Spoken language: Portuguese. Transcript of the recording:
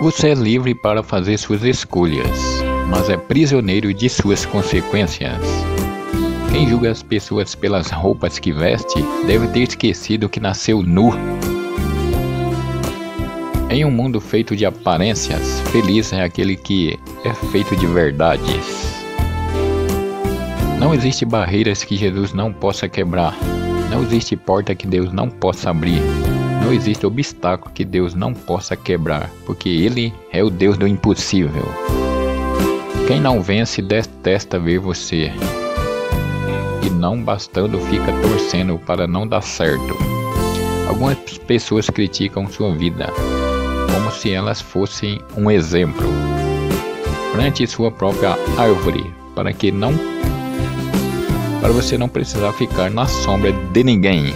Você é livre para fazer suas escolhas, mas é prisioneiro de suas consequências. Quem julga as pessoas pelas roupas que veste deve ter esquecido que nasceu nu. Em um mundo feito de aparências, feliz é aquele que é feito de verdades. Não existe barreiras que Jesus não possa quebrar. Não existe porta que Deus não possa abrir. Não existe obstáculo que Deus não possa quebrar, porque Ele é o Deus do impossível. Quem não vence detesta ver você. E não bastando fica torcendo para não dar certo. Algumas pessoas criticam sua vida, como se elas fossem um exemplo. Plante sua própria árvore para que não para você não precisar ficar na sombra de ninguém.